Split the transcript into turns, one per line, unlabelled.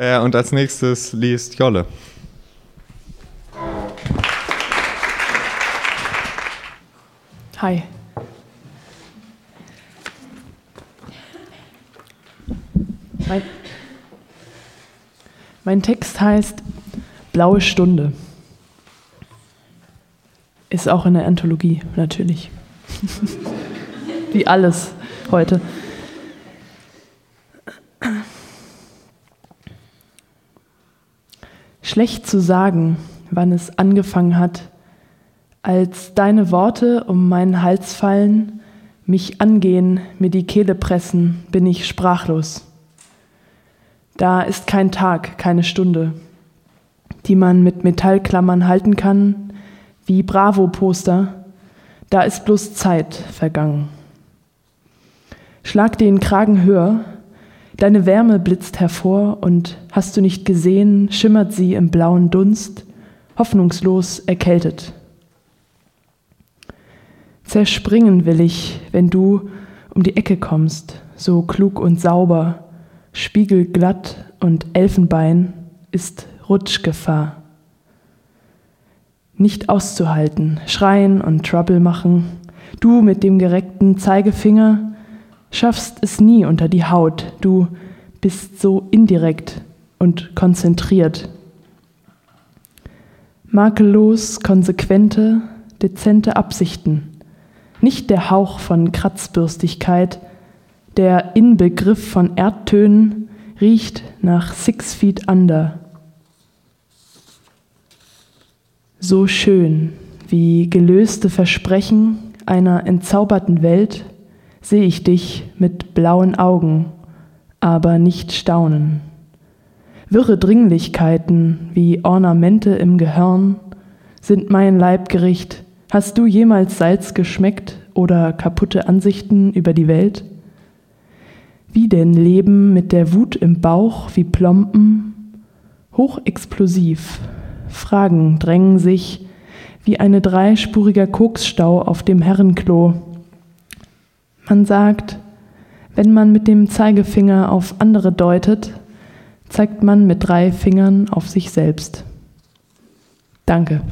Äh, und als nächstes liest Jolle.
Hi. Mein, mein Text heißt Blaue Stunde. Ist auch in der Anthologie, natürlich. Wie alles heute. Schlecht zu sagen, wann es angefangen hat, als deine Worte um meinen Hals fallen, mich angehen, mir die Kehle pressen, bin ich sprachlos. Da ist kein Tag, keine Stunde, die man mit Metallklammern halten kann, wie Bravo-Poster, da ist bloß Zeit vergangen. Schlag den Kragen höher, deine Wärme blitzt hervor und hast du nicht gesehen, schimmert sie im blauen Dunst, hoffnungslos erkältet. Zerspringen will ich, wenn du um die Ecke kommst, so klug und sauber, spiegelglatt und Elfenbein ist Rutschgefahr. Nicht auszuhalten, schreien und Trouble machen, du mit dem gereckten Zeigefinger schaffst es nie unter die Haut, du bist so indirekt und konzentriert. Makellos, konsequente, dezente Absichten nicht der Hauch von Kratzbürstigkeit, der Inbegriff von Erdtönen riecht nach Six Feet Under. So schön wie gelöste Versprechen einer entzauberten Welt sehe ich dich mit blauen Augen, aber nicht staunen. Wirre Dringlichkeiten wie Ornamente im Gehirn sind mein Leibgericht Hast du jemals Salz geschmeckt oder kaputte Ansichten über die Welt? Wie denn Leben mit der Wut im Bauch wie Plompen? Hochexplosiv. Fragen drängen sich wie eine dreispuriger Koksstau auf dem Herrenklo. Man sagt, wenn man mit dem Zeigefinger auf andere deutet, zeigt man mit drei Fingern auf sich selbst. Danke.